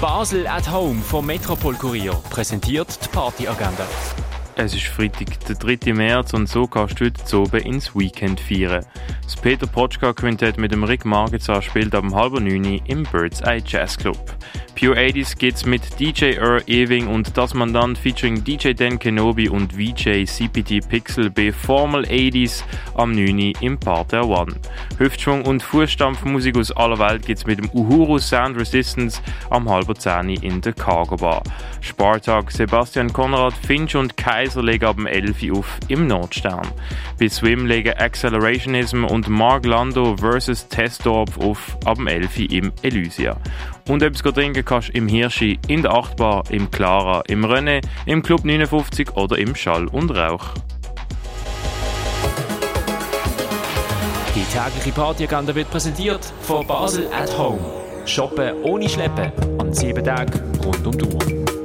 Basel at Home vom Metropol Kurier präsentiert die Partyagenda. Es ist Freitag, der 3. März und so kannst du heute oben ins Weekend feiern. Das Peter Potschka Quintett mit dem Rick Margitzer spielt ab halb neun im Bird's Eye Jazz Club. Pure 80s geht's mit DJ Earl Ewing und das Mandant featuring DJ Dan Kenobi und VJ CPT Pixel bei Formal 80s am 9. im Parterre One. Hüftschwung und Fußstampfmusik aus aller Welt gibt's mit dem Uhuru Sound Resistance am halber 10 in der Cargo Bar. Spartag, Sebastian Konrad, Finch und Kaiser legen ab dem 11 auf im Nordstern. Bei Swim legen Accelerationism und Mark Lando vs. Testorp auf ab dem 11 im Elysia. Und etwas trinken kannst im Hirschi, in der Achtbar, im Clara, im René, im Club 59 oder im Schall und Rauch. Die tägliche Partyagenda wird präsentiert von Basel at Home. Shoppen ohne Schleppen an sieben Tagen rund um die Uhr.